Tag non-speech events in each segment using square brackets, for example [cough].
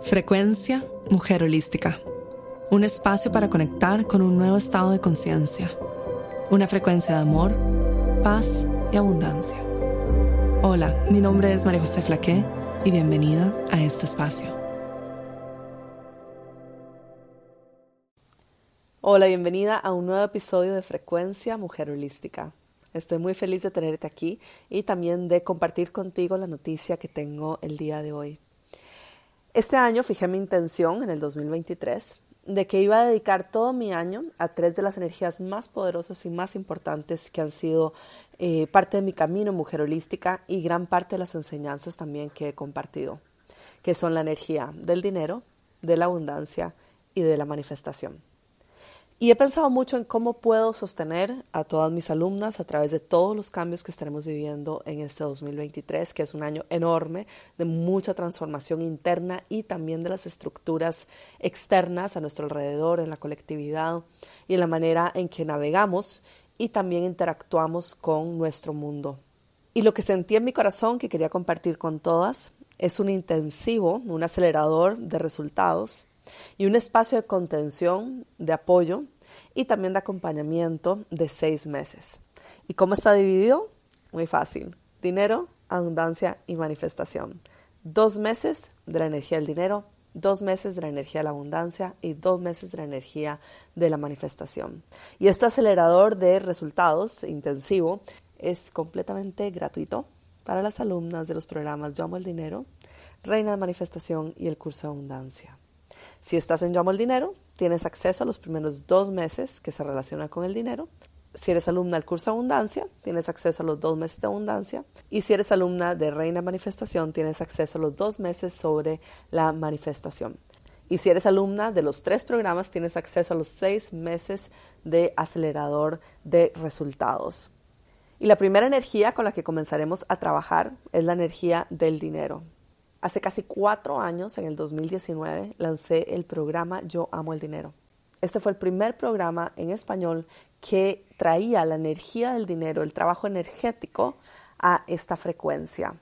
Frecuencia Mujer Holística. Un espacio para conectar con un nuevo estado de conciencia. Una frecuencia de amor, paz y abundancia. Hola, mi nombre es María José Flaqué y bienvenida a este espacio. Hola, bienvenida a un nuevo episodio de Frecuencia Mujer Holística. Estoy muy feliz de tenerte aquí y también de compartir contigo la noticia que tengo el día de hoy. Este año fijé mi intención en el 2023 de que iba a dedicar todo mi año a tres de las energías más poderosas y más importantes que han sido eh, parte de mi camino mujer holística y gran parte de las enseñanzas también que he compartido, que son la energía del dinero, de la abundancia y de la manifestación. Y he pensado mucho en cómo puedo sostener a todas mis alumnas a través de todos los cambios que estaremos viviendo en este 2023, que es un año enorme de mucha transformación interna y también de las estructuras externas a nuestro alrededor, en la colectividad y en la manera en que navegamos y también interactuamos con nuestro mundo. Y lo que sentí en mi corazón que quería compartir con todas es un intensivo, un acelerador de resultados y un espacio de contención, de apoyo y también de acompañamiento de seis meses. ¿Y cómo está dividido? Muy fácil. Dinero, abundancia y manifestación. Dos meses de la energía del dinero, dos meses de la energía de la abundancia y dos meses de la energía de la manifestación. Y este acelerador de resultados intensivo es completamente gratuito para las alumnas de los programas Yo Amo el Dinero, Reina de Manifestación y el curso de Abundancia. Si estás en Yo Amo el Dinero, tienes acceso a los primeros dos meses que se relacionan con el dinero. Si eres alumna del curso Abundancia, tienes acceso a los dos meses de Abundancia. Y si eres alumna de Reina Manifestación, tienes acceso a los dos meses sobre la manifestación. Y si eres alumna de los tres programas, tienes acceso a los seis meses de acelerador de resultados. Y la primera energía con la que comenzaremos a trabajar es la energía del dinero. Hace casi cuatro años, en el 2019, lancé el programa Yo Amo el Dinero. Este fue el primer programa en español que traía la energía del dinero, el trabajo energético, a esta frecuencia,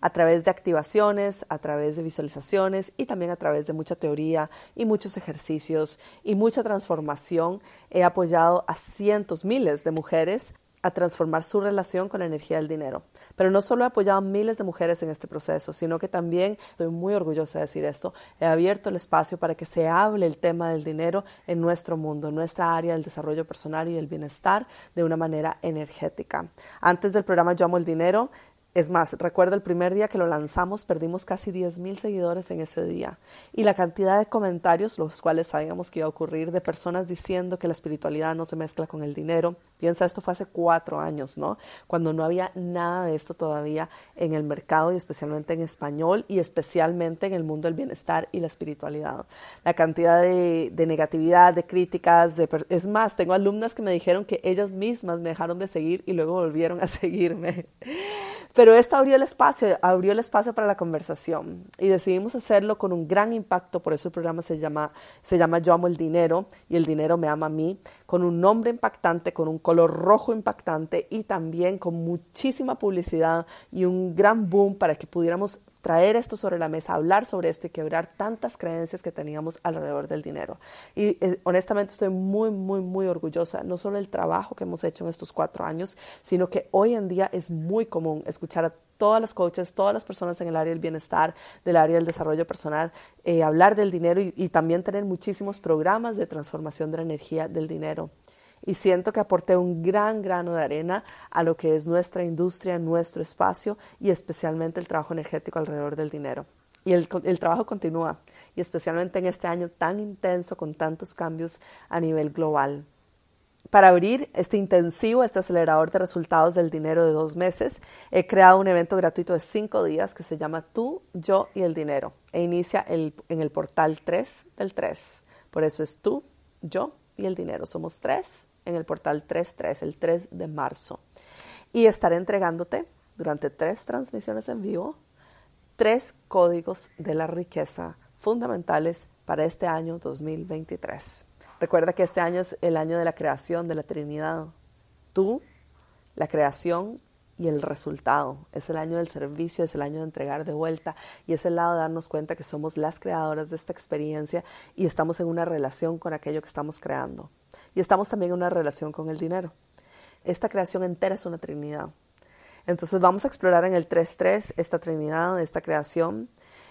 a través de activaciones, a través de visualizaciones y también a través de mucha teoría y muchos ejercicios y mucha transformación. He apoyado a cientos, miles de mujeres a transformar su relación con la energía del dinero. Pero no solo he apoyado a miles de mujeres en este proceso, sino que también, estoy muy orgullosa de decir esto, he abierto el espacio para que se hable el tema del dinero en nuestro mundo, en nuestra área del desarrollo personal y del bienestar de una manera energética. Antes del programa Yo Amo el Dinero, es más, recuerdo el primer día que lo lanzamos, perdimos casi 10.000 seguidores en ese día. Y la cantidad de comentarios, los cuales sabíamos que iba a ocurrir, de personas diciendo que la espiritualidad no se mezcla con el dinero. Piensa, esto fue hace cuatro años, ¿no? Cuando no había nada de esto todavía en el mercado y especialmente en español y especialmente en el mundo del bienestar y la espiritualidad. La cantidad de, negatividad, de críticas, de, es más, tengo alumnas que me dijeron que ellas mismas me dejaron de seguir y luego volvieron a [laughs] seguirme. Pero esto abrió el espacio, abrió el espacio para la conversación. Y decidimos hacerlo con un gran impacto, por eso el programa se llama, se llama Yo amo el dinero y el dinero me ama a mí, con un nombre impactante, con un color rojo impactante y también con muchísima publicidad y un gran boom para que pudiéramos traer esto sobre la mesa, hablar sobre esto y quebrar tantas creencias que teníamos alrededor del dinero. Y eh, honestamente estoy muy, muy, muy orgullosa, no solo del trabajo que hemos hecho en estos cuatro años, sino que hoy en día es muy común escuchar a todas las coaches, todas las personas en el área del bienestar, del área del desarrollo personal, eh, hablar del dinero y también tener muchísimos programas de transformación de la energía del dinero y siento que aporté un gran grano de arena a lo que es nuestra industria, nuestro espacio y especialmente el trabajo energético alrededor del dinero. Y el, trabajo continúa, y especialmente en este año tan intenso con tantos cambios a nivel global. Para abrir este intensivo, este acelerador de resultados del dinero de dos meses, he creado un evento gratuito de cinco días que se llama Tú, Yo y el Dinero e inicia en el portal 3 del 3. Por eso es tú, yo y el dinero. Somos tres en el portal 33, el 3 de marzo. Y estaré entregándote durante tres transmisiones en vivo tres códigos de la riqueza fundamentales para este año 2023. Recuerda que este año es el año de la creación de la Trinidad. Tú, la creación y el resultado. Es el año del servicio, es el año de entregar de vuelta y es el lado de darnos cuenta que somos las creadoras de esta experiencia y estamos en una relación con aquello que estamos creando. Y estamos también en una relación con el dinero. Esta creación entera es una trinidad. Entonces vamos a explorar en el 3.3 esta trinidad, esta creación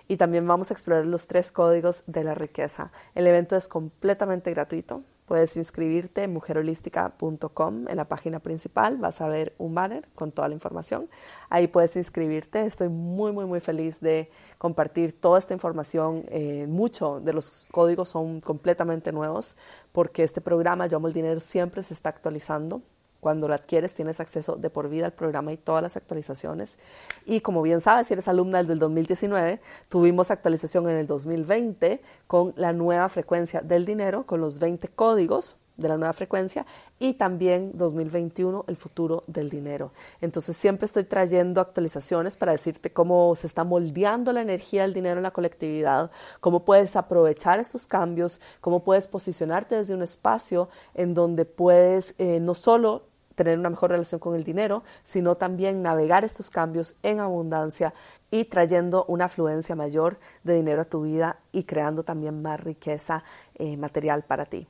y también vamos a explorar los tres códigos de la riqueza. El evento es completamente gratuito. Puedes inscribirte en mujerholística.com en la página principal. Vas a ver un banner con toda la información. Ahí puedes inscribirte. Estoy muy, muy, muy feliz de compartir toda esta información. Eh, mucho de los códigos son completamente nuevos porque este programa, Yo Amo el Dinero, siempre se está actualizando. Cuando lo adquieres tienes acceso de por vida al programa y todas las actualizaciones. Y como bien sabes, si eres alumna del 2019, tuvimos actualización en el 2020 con la nueva frecuencia del dinero, con los 20 códigos de la nueva frecuencia y también 2021 el futuro del dinero. Entonces siempre estoy trayendo actualizaciones para decirte cómo se está moldeando la energía del dinero en la colectividad, cómo puedes aprovechar esos cambios, cómo puedes posicionarte desde un espacio en donde puedes eh, no solo tener una mejor relación con el dinero, sino también navegar estos cambios en abundancia y trayendo una afluencia mayor de dinero a tu vida y creando también más riqueza eh, material para ti.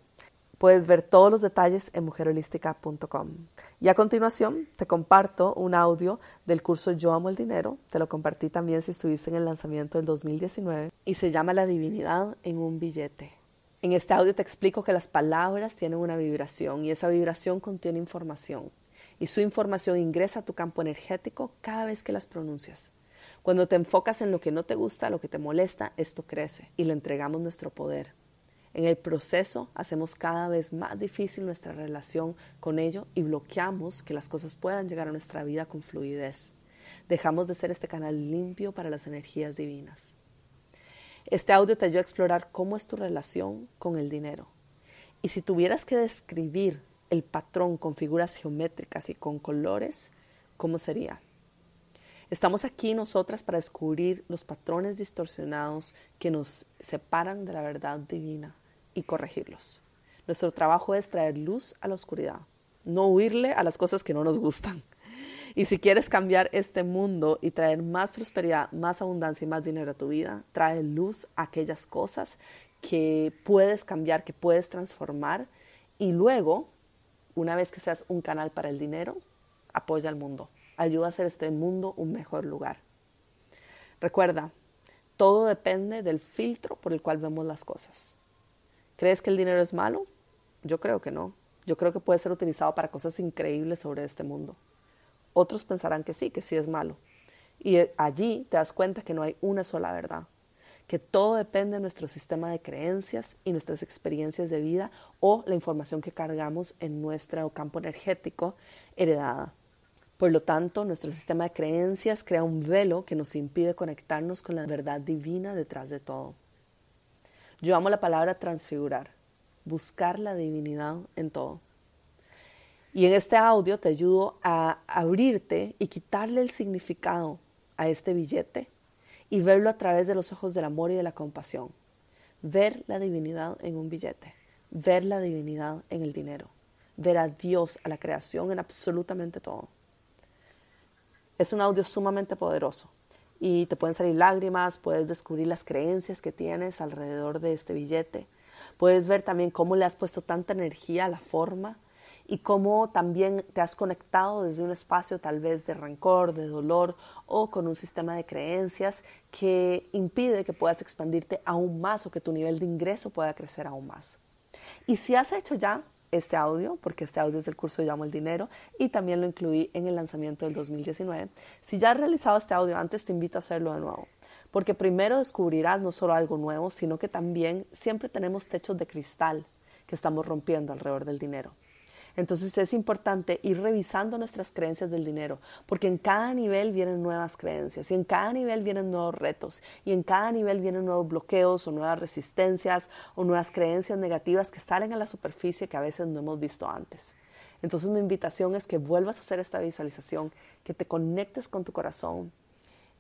Puedes ver todos los detalles en mujerholística.com. Y a continuación te comparto un audio del curso Yo amo el dinero. Te lo compartí también si estuviste en el lanzamiento del 2019 y se llama La divinidad en un billete. En este audio te explico que las palabras tienen una vibración y esa vibración contiene información. Y su información ingresa a tu campo energético cada vez que las pronuncias. Cuando te enfocas en lo que no te gusta, lo que te molesta, esto crece y le entregamos nuestro poder. En el proceso hacemos cada vez más difícil nuestra relación con ello y bloqueamos que las cosas puedan llegar a nuestra vida con fluidez. Dejamos de ser este canal limpio para las energías divinas. Este audio te ayuda a explorar cómo es tu relación con el dinero. Y si tuvieras que describir el patrón con figuras geométricas y con colores, ¿cómo sería? Estamos aquí nosotras para descubrir los patrones distorsionados que nos separan de la verdad divina y corregirlos. Nuestro trabajo es traer luz a la oscuridad, no huirle a las cosas que no nos gustan. Y si quieres cambiar este mundo y traer más prosperidad, más abundancia y más dinero a tu vida, trae luz a aquellas cosas que puedes cambiar, que puedes transformar y luego, una vez que seas un canal para el dinero, apoya al mundo, ayuda a hacer este mundo un mejor lugar. Recuerda, todo depende del filtro por el cual vemos las cosas. ¿Crees que el dinero es malo? Yo creo que no. Yo creo que puede ser utilizado para cosas increíbles sobre este mundo. Otros pensarán que sí, que sí es malo. Y eh, allí te das cuenta que no hay una sola verdad, que todo depende de nuestro sistema de creencias y nuestras experiencias de vida o la información que cargamos en nuestro campo energético heredada. Por lo tanto, nuestro sistema de creencias crea un velo que nos impide conectarnos con la verdad divina detrás de todo. Yo amo la palabra transfigurar, buscar la divinidad en todo. Y en este audio te ayudo a abrirte y quitarle el significado a este billete y verlo a través de los ojos del amor y de la compasión. Ver la divinidad en un billete, ver la divinidad en el dinero, ver a Dios, a la creación en absolutamente todo. Es un audio sumamente poderoso y te pueden salir lágrimas, puedes descubrir las creencias que tienes alrededor de este billete, puedes ver también cómo le has puesto tanta energía a la forma y cómo también te has conectado desde un espacio tal vez de rencor, de dolor o con un sistema de creencias que impide que puedas expandirte aún más o que tu nivel de ingreso pueda crecer aún más. Y si has hecho ya este audio, porque este audio es del curso Llamo el Dinero y también lo incluí en el lanzamiento del 2019, si ya has realizado este audio antes, te invito a hacerlo de nuevo. Porque primero descubrirás no solo algo nuevo, sino que también siempre tenemos techos de cristal que estamos rompiendo alrededor del dinero. Entonces es importante ir revisando nuestras creencias del dinero, porque en cada nivel vienen nuevas creencias y en cada nivel vienen nuevos retos y en cada nivel vienen nuevos bloqueos o nuevas resistencias o nuevas creencias negativas que salen a la superficie que a veces no hemos visto antes. Entonces mi invitación es que vuelvas a hacer esta visualización, que te conectes con tu corazón,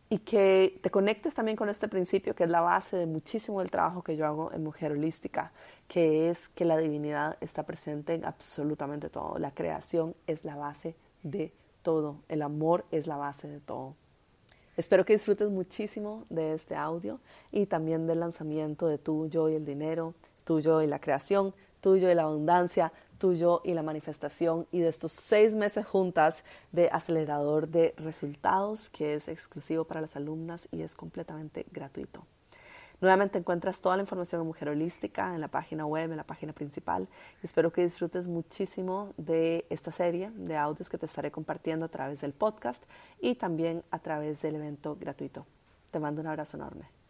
y que te conectes también con este principio que es la base de muchísimo del trabajo que yo hago en Mujer Holística, que es que la divinidad está presente en absolutamente todo. La creación es la base de todo. El amor es la base de todo. Espero que disfrutes muchísimo de este audio y también del lanzamiento de Tuyo y el dinero, Tuyo y la creación, Tuyo y la abundancia, Tuyo y la manifestación y de estos seis meses juntas de acelerador de resultados que es exclusivo para las alumnas y es completamente gratuito. Nuevamente encuentras toda la información en Mujer Holística en la página web, en la página principal. Espero que disfrutes muchísimo de esta serie de audios que te estaré compartiendo a través del podcast y también a través del evento gratuito. Te mando un abrazo enorme.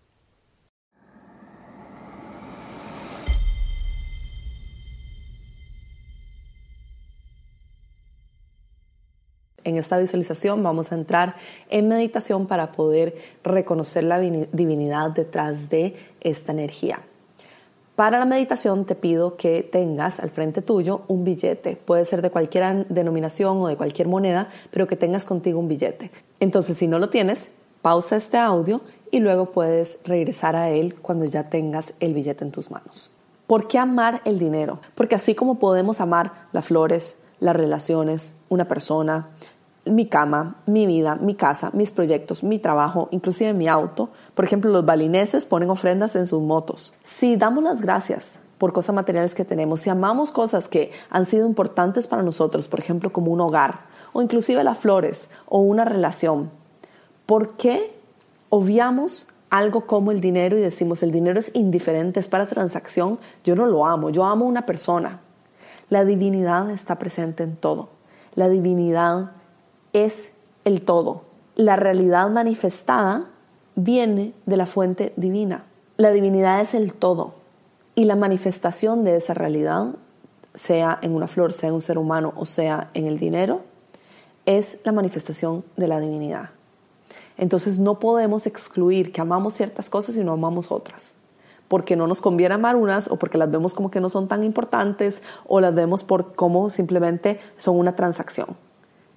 En esta visualización vamos a entrar en meditación para poder reconocer la divinidad detrás de esta energía. Para la meditación te pido que tengas al frente tuyo un billete. Puede ser de cualquier denominación o de cualquier moneda, pero que tengas contigo un billete. Entonces, si no lo tienes, pausa este audio y luego puedes regresar a él cuando ya tengas el billete en tus manos. ¿Por qué amar el dinero? Porque así como podemos amar las flores, las relaciones, una persona, mi cama, mi vida, mi casa, mis proyectos, mi trabajo, inclusive mi auto. Por ejemplo, los balineses ponen ofrendas en sus motos. Si damos las gracias por cosas materiales que tenemos, si amamos cosas que han sido importantes para nosotros, por ejemplo, como un hogar, o inclusive las flores, o una relación, ¿por qué obviamos algo como el dinero y decimos el dinero es indiferente, es para transacción? Yo no lo amo, yo amo una persona. La divinidad está presente en todo. La divinidad es el todo. La realidad manifestada viene de la fuente divina. La divinidad es el todo. Y la manifestación de esa realidad, sea en una flor, sea en un ser humano o sea en el dinero, es la manifestación de la divinidad. Entonces no podemos excluir que amamos ciertas cosas y no amamos otras. Porque no nos conviene amar unas o porque las vemos como que no son tan importantes o las vemos por como simplemente son una transacción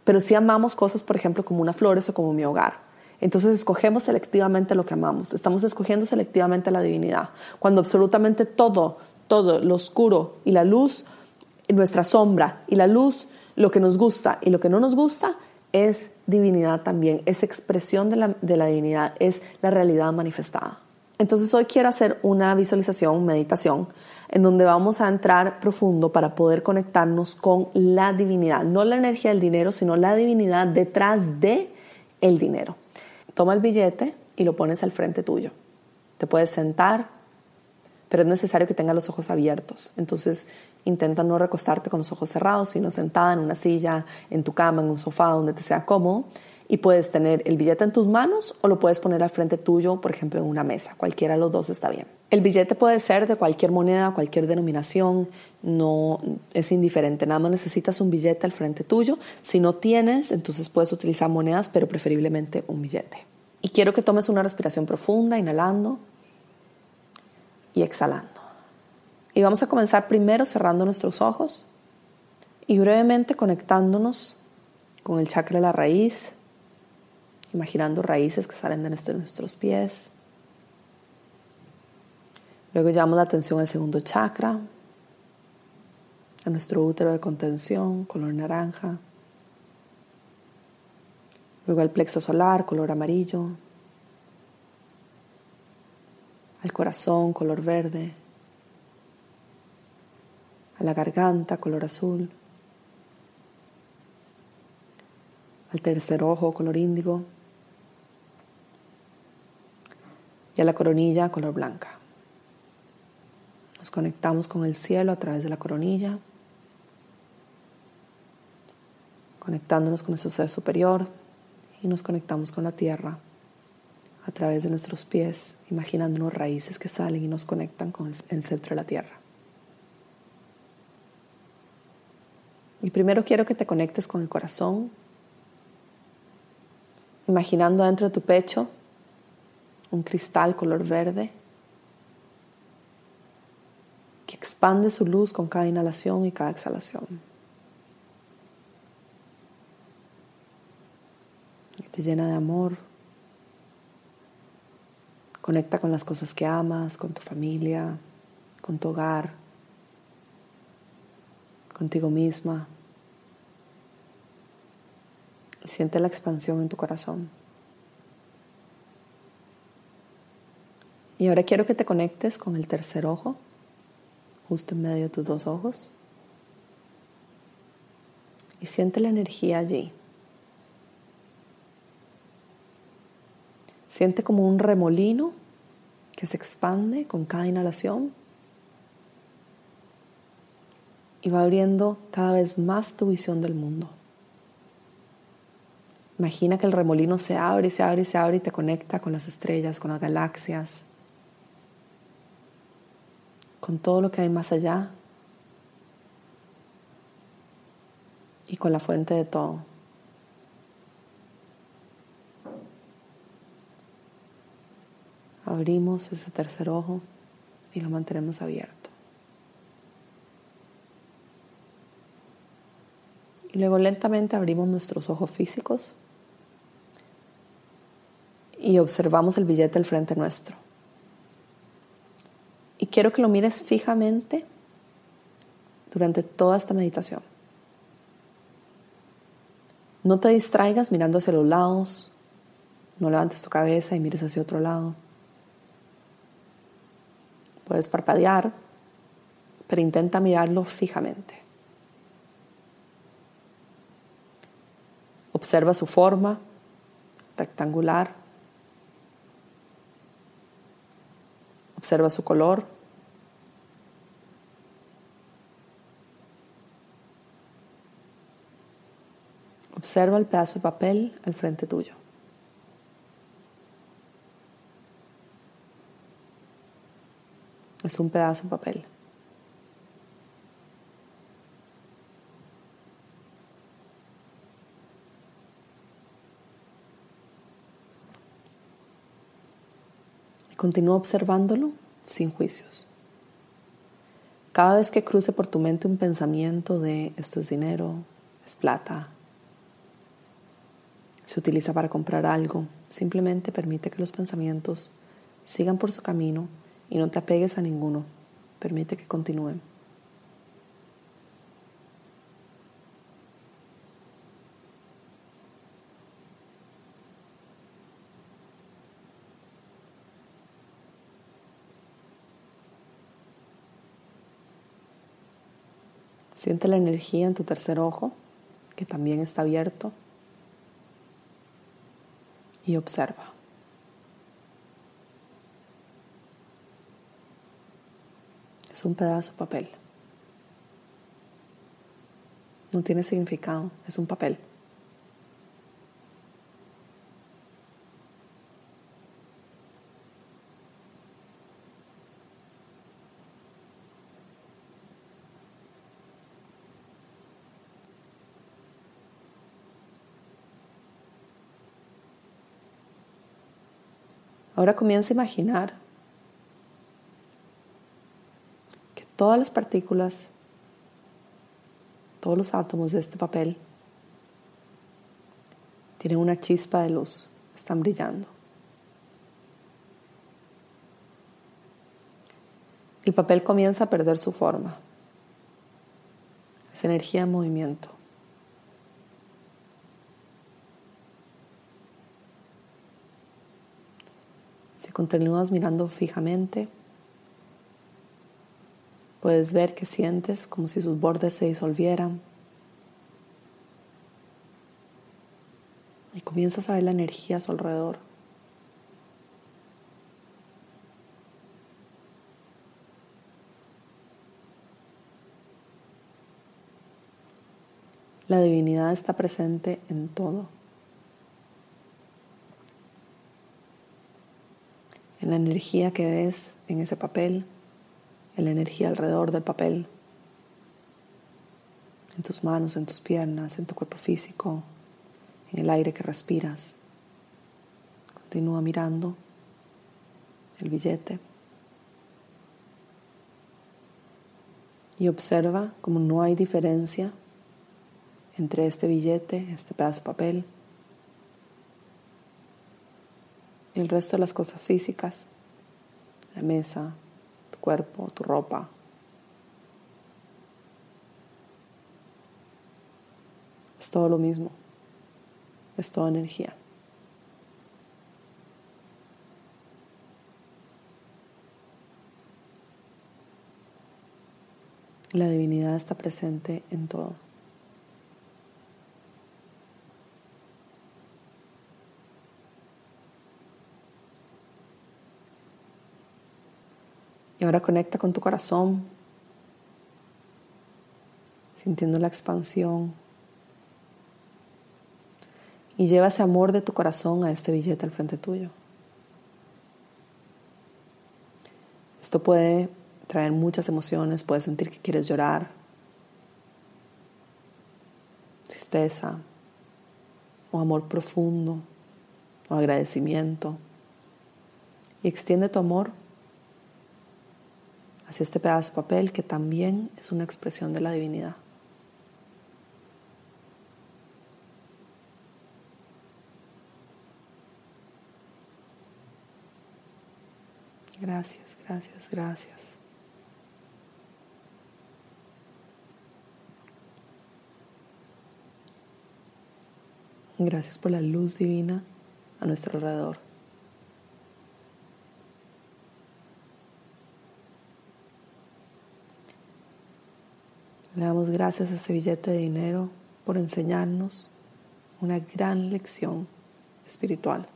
pero si amamos cosas, por ejemplo, como una flores o como mi hogar. Entonces escogemos selectivamente lo que amamos, estamos escogiendo selectivamente la divinidad, cuando absolutamente todo, todo, lo oscuro y la luz, nuestra sombra y la luz, lo que nos gusta y lo que no nos gusta, es divinidad también, es expresión de la, de la divinidad, es la realidad manifestada. Entonces hoy quiero hacer una visualización, meditación, en donde vamos a entrar profundo para poder conectarnos con la divinidad, no la energía del dinero, sino la divinidad detrás de el dinero. Toma el billete y lo pones al frente tuyo. Te puedes sentar, pero es necesario que tengas los ojos abiertos. Entonces intenta no recostarte con los ojos cerrados, sino sentada en una silla, en tu cama, en un sofá donde te sea cómodo y puedes tener el billete en tus manos o lo puedes poner al frente tuyo, por ejemplo, en una mesa. Cualquiera de los dos está bien. El billete puede ser de cualquier moneda, cualquier denominación, no es indiferente. Nada más necesitas un billete al frente tuyo. Si no tienes, entonces puedes utilizar monedas, pero preferiblemente un billete. Y quiero que tomes una respiración profunda, inhalando y exhalando. Y vamos a comenzar primero cerrando nuestros ojos y brevemente conectándonos con el chakra de la raíz, imaginando raíces que salen de nuestros pies. Luego llevamos la atención al segundo chakra, a nuestro útero de contención, color naranja. Luego al plexo solar, color amarillo. Al corazón, color verde. A la garganta, color azul. Al tercer ojo, color índigo. Y a la coronilla color blanca. Nos conectamos con el cielo a través de la coronilla, conectándonos con nuestro ser superior y nos conectamos con la tierra a través de nuestros pies, imaginándonos raíces que salen y nos conectan con el centro de la tierra. Y primero quiero que te conectes con el corazón, imaginando dentro de tu pecho un cristal color verde que expande su luz con cada inhalación y cada exhalación. te llena de amor. Conecta con las cosas que amas, con tu familia, con tu hogar, contigo misma. Siente la expansión en tu corazón. Y ahora quiero que te conectes con el tercer ojo, justo en medio de tus dos ojos. Y siente la energía allí. Siente como un remolino que se expande con cada inhalación y va abriendo cada vez más tu visión del mundo. Imagina que el remolino se abre y se abre y se abre y te conecta con las estrellas, con las galaxias, con todo lo que hay más allá y con la fuente de todo. Abrimos ese tercer ojo y lo mantenemos abierto. Y luego lentamente abrimos nuestros ojos físicos y observamos el billete al frente nuestro. Y quiero que lo mires fijamente durante toda esta meditación. No te distraigas mirando hacia los lados, no levantes tu cabeza y mires hacia otro lado. Puedes parpadear, pero intenta mirarlo fijamente. Observa su forma rectangular Observa su color. Observa el pedazo de papel al frente tuyo. Es un pedazo de papel. Continúa observándolo sin juicios. Cada vez que cruce por tu mente un pensamiento de esto es dinero, es plata, se utiliza para comprar algo, simplemente permite que los pensamientos sigan por su camino y no te apegues a ninguno. Permite que continúen. Siente la energía en tu tercer ojo, que también está abierto, y observa. Es un pedazo de papel. No tiene significado, es un papel. Ahora comienza a imaginar que todas las partículas, todos los átomos de este papel tienen una chispa de luz, están brillando. El papel comienza a perder su forma. Es energía en movimiento. Continúas mirando fijamente, puedes ver que sientes como si sus bordes se disolvieran. Y comienzas a ver la energía a su alrededor. La divinidad está presente en todo. La energía que ves en ese papel, la energía alrededor del papel, en tus manos, en tus piernas, en tu cuerpo físico, en el aire que respiras. Continúa mirando el billete y observa cómo no hay diferencia entre este billete, este pedazo de papel, el resto de las cosas físicas, la mesa, tu cuerpo, tu ropa. Es todo lo mismo. es toda energía. La divinidad está presente en todo. Y ahora conecta con tu corazón, sintiendo la expansión. Y lleva ese amor de tu corazón a este billete al frente tuyo. Esto puede traer muchas emociones, puedes sentir que quieres llorar, tristeza, o amor profundo, o agradecimiento. Y extiende tu amor hacia este pedazo de papel que también es una expresión de la divinidad. Gracias, gracias, gracias. Gracias por la luz divina a nuestro alrededor. Le damos gracias a ese billete de dinero por enseñarnos una gran lección espiritual,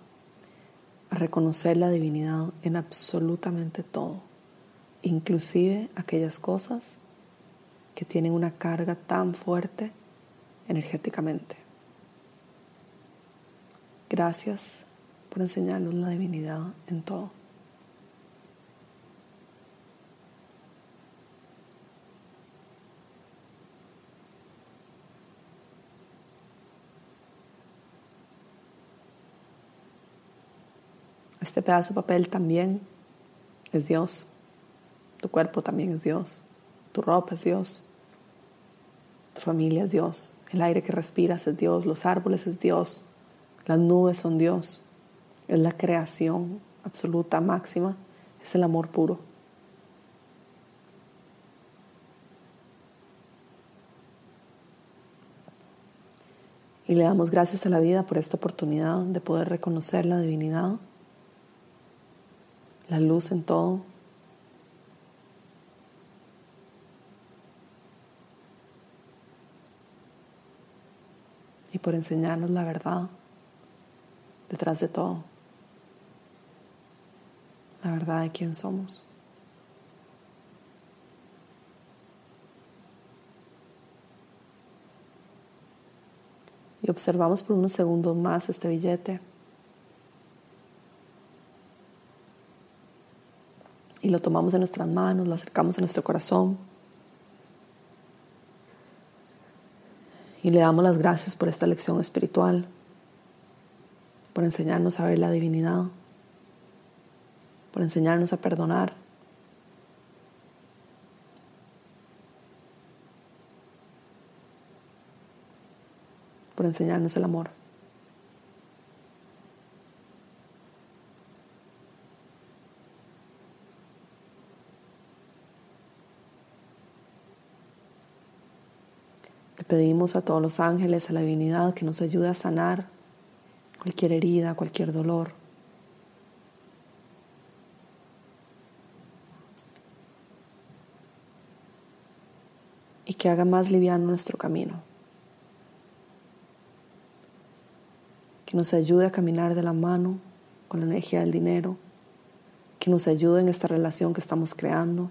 a reconocer la divinidad en absolutamente todo, inclusive aquellas cosas que tienen una carga tan fuerte energéticamente. Gracias por enseñarnos la divinidad en todo. Este pedazo de papel también es Dios. Tu cuerpo también es Dios. Tu ropa es Dios. Tu familia es Dios. El aire que respiras es Dios. Los árboles es Dios. Las nubes son Dios, es la creación absoluta, máxima, es el amor puro. Y le damos gracias a la vida por esta oportunidad de poder reconocer la divinidad, la luz en todo. Y por enseñarnos la verdad detrás de todo. La verdad de quién somos. Y observamos por unos segundos más este billete. Lo tomamos en nuestras manos, lo acercamos a nuestro corazón. Y le damos las gracias por esta lección espiritual por enseñarnos a ver la divinidad, por enseñarnos a perdonar. por enseñarnos el amor. Pedimos a todos los ángeles, a la divinidad, que nos ayude a sanar cualquier herida, cualquier dolor. Y que haga más liviano nuestro camino. Que nos ayude a caminar de la mano con la energía del dinero. Que nos ayude en esta relación que estamos creando.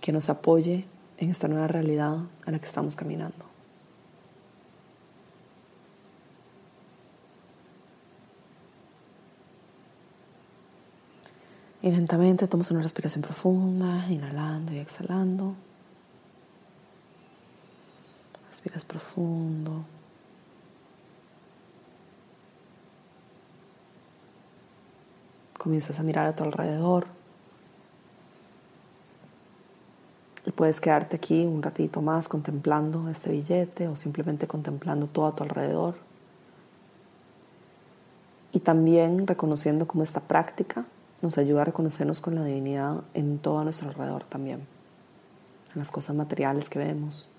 Que nos apoye en esta nueva realidad a la que estamos caminando. Y lentamente tomas una respiración profunda, inhalando y exhalando. Respiras profundo. Comienzas a mirar a tu alrededor. Y puedes quedarte aquí un ratito más contemplando este billete o simplemente contemplando todo a tu alrededor. Y también reconociendo cómo esta práctica nos ayuda a reconocernos con la divinidad en todo nuestro alrededor también, en las cosas materiales que vemos,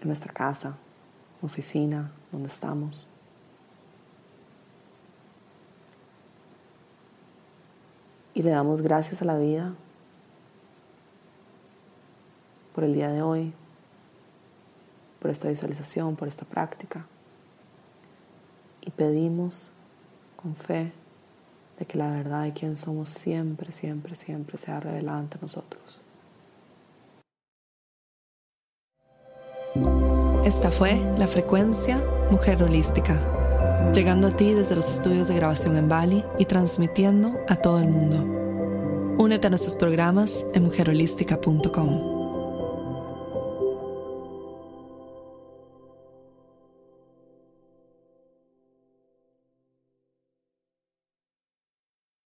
en nuestra casa, oficina, donde estamos. Y le damos gracias a la vida por el día de hoy, por esta visualización, por esta práctica. Y pedimos con fe de que la verdad de quien somos siempre, siempre, siempre sea revelada ante nosotros. Esta fue la frecuencia Mujer Holística, llegando a ti desde los estudios de grabación en Bali y transmitiendo a todo el mundo. Únete a nuestros programas en mujerholística.com.